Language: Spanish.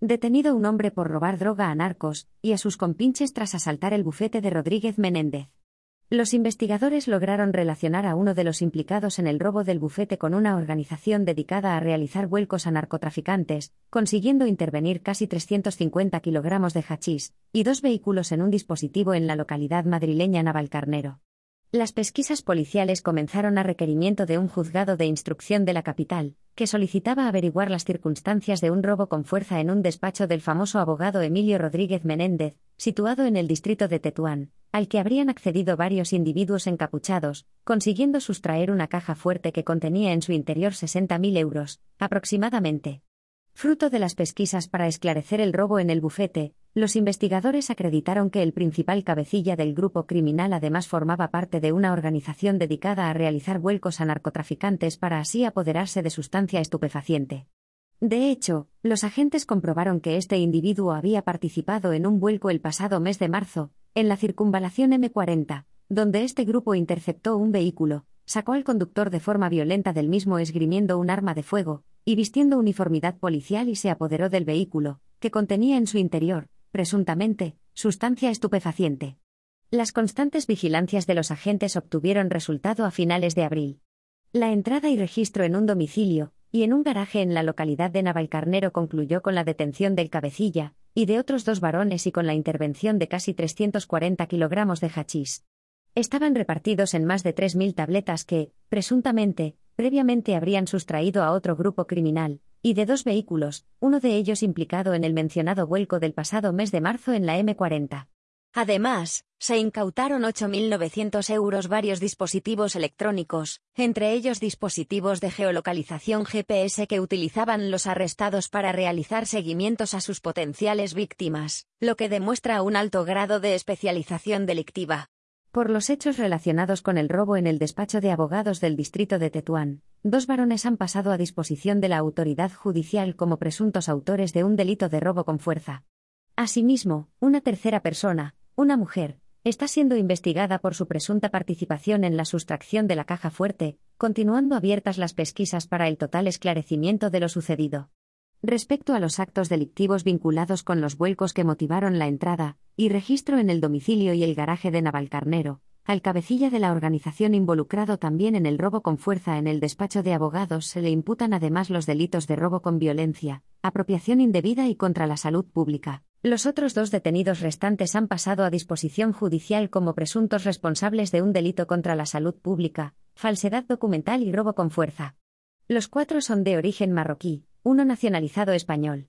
Detenido un hombre por robar droga a narcos y a sus compinches tras asaltar el bufete de Rodríguez Menéndez. Los investigadores lograron relacionar a uno de los implicados en el robo del bufete con una organización dedicada a realizar vuelcos a narcotraficantes, consiguiendo intervenir casi 350 kilogramos de hachís y dos vehículos en un dispositivo en la localidad madrileña Navalcarnero. Las pesquisas policiales comenzaron a requerimiento de un juzgado de instrucción de la capital, que solicitaba averiguar las circunstancias de un robo con fuerza en un despacho del famoso abogado Emilio Rodríguez Menéndez, situado en el distrito de Tetuán, al que habrían accedido varios individuos encapuchados, consiguiendo sustraer una caja fuerte que contenía en su interior 60.000 euros, aproximadamente. Fruto de las pesquisas para esclarecer el robo en el bufete, los investigadores acreditaron que el principal cabecilla del grupo criminal además formaba parte de una organización dedicada a realizar vuelcos a narcotraficantes para así apoderarse de sustancia estupefaciente. De hecho, los agentes comprobaron que este individuo había participado en un vuelco el pasado mes de marzo, en la circunvalación M40, donde este grupo interceptó un vehículo, sacó al conductor de forma violenta del mismo esgrimiendo un arma de fuego, y vistiendo uniformidad policial y se apoderó del vehículo, que contenía en su interior, presuntamente, sustancia estupefaciente. Las constantes vigilancias de los agentes obtuvieron resultado a finales de abril. La entrada y registro en un domicilio, y en un garaje en la localidad de Navalcarnero concluyó con la detención del cabecilla, y de otros dos varones y con la intervención de casi 340 kilogramos de hachís. Estaban repartidos en más de 3.000 tabletas que, presuntamente, previamente habrían sustraído a otro grupo criminal, y de dos vehículos, uno de ellos implicado en el mencionado vuelco del pasado mes de marzo en la M40. Además, se incautaron 8.900 euros varios dispositivos electrónicos, entre ellos dispositivos de geolocalización GPS que utilizaban los arrestados para realizar seguimientos a sus potenciales víctimas, lo que demuestra un alto grado de especialización delictiva. Por los hechos relacionados con el robo en el despacho de abogados del distrito de Tetuán, dos varones han pasado a disposición de la autoridad judicial como presuntos autores de un delito de robo con fuerza. Asimismo, una tercera persona, una mujer, está siendo investigada por su presunta participación en la sustracción de la caja fuerte, continuando abiertas las pesquisas para el total esclarecimiento de lo sucedido. Respecto a los actos delictivos vinculados con los vuelcos que motivaron la entrada y registro en el domicilio y el garaje de Navalcarnero, al cabecilla de la organización involucrado también en el robo con fuerza en el despacho de abogados se le imputan además los delitos de robo con violencia, apropiación indebida y contra la salud pública. Los otros dos detenidos restantes han pasado a disposición judicial como presuntos responsables de un delito contra la salud pública, falsedad documental y robo con fuerza. Los cuatro son de origen marroquí, uno nacionalizado español.